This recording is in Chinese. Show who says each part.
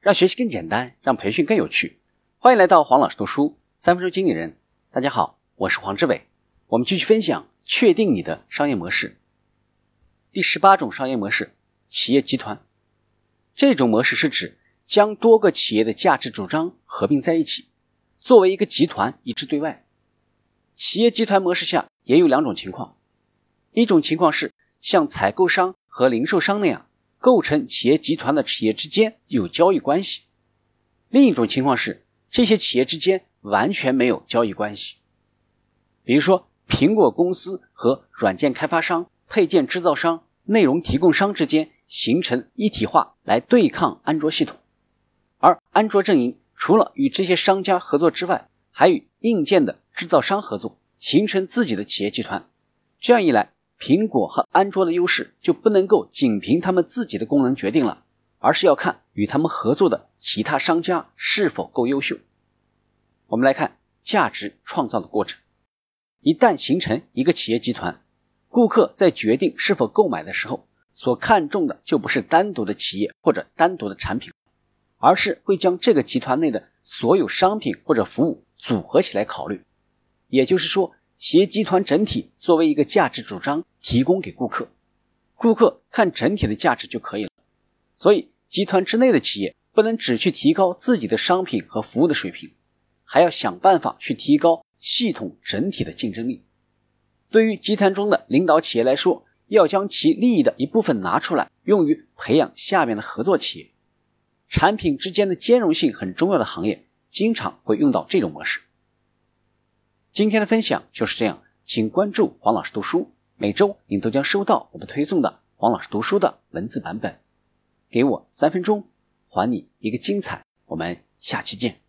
Speaker 1: 让学习更简单，让培训更有趣。欢迎来到黄老师读书三分钟经理人。大家好，我是黄志伟。我们继续分享确定你的商业模式。第十八种商业模式：企业集团。这种模式是指将多个企业的价值主张合并在一起，作为一个集团一致对外。企业集团模式下也有两种情况，一种情况是像采购商和零售商那样。构成企业集团的企业之间有交易关系，另一种情况是这些企业之间完全没有交易关系。比如说，苹果公司和软件开发商、配件制造商、内容提供商之间形成一体化来对抗安卓系统，而安卓阵营除了与这些商家合作之外，还与硬件的制造商合作，形成自己的企业集团。这样一来。苹果和安卓的优势就不能够仅凭他们自己的功能决定了，而是要看与他们合作的其他商家是否够优秀。我们来看价值创造的过程。一旦形成一个企业集团，顾客在决定是否购买的时候，所看重的就不是单独的企业或者单独的产品，而是会将这个集团内的所有商品或者服务组合起来考虑。也就是说。企业集团整体作为一个价值主张提供给顾客，顾客看整体的价值就可以了。所以，集团之内的企业不能只去提高自己的商品和服务的水平，还要想办法去提高系统整体的竞争力。对于集团中的领导企业来说，要将其利益的一部分拿出来，用于培养下面的合作企业。产品之间的兼容性很重要的行业，经常会用到这种模式。今天的分享就是这样，请关注黄老师读书，每周您都将收到我们推送的王老师读书的文字版本。给我三分钟，还你一个精彩。我们下期见。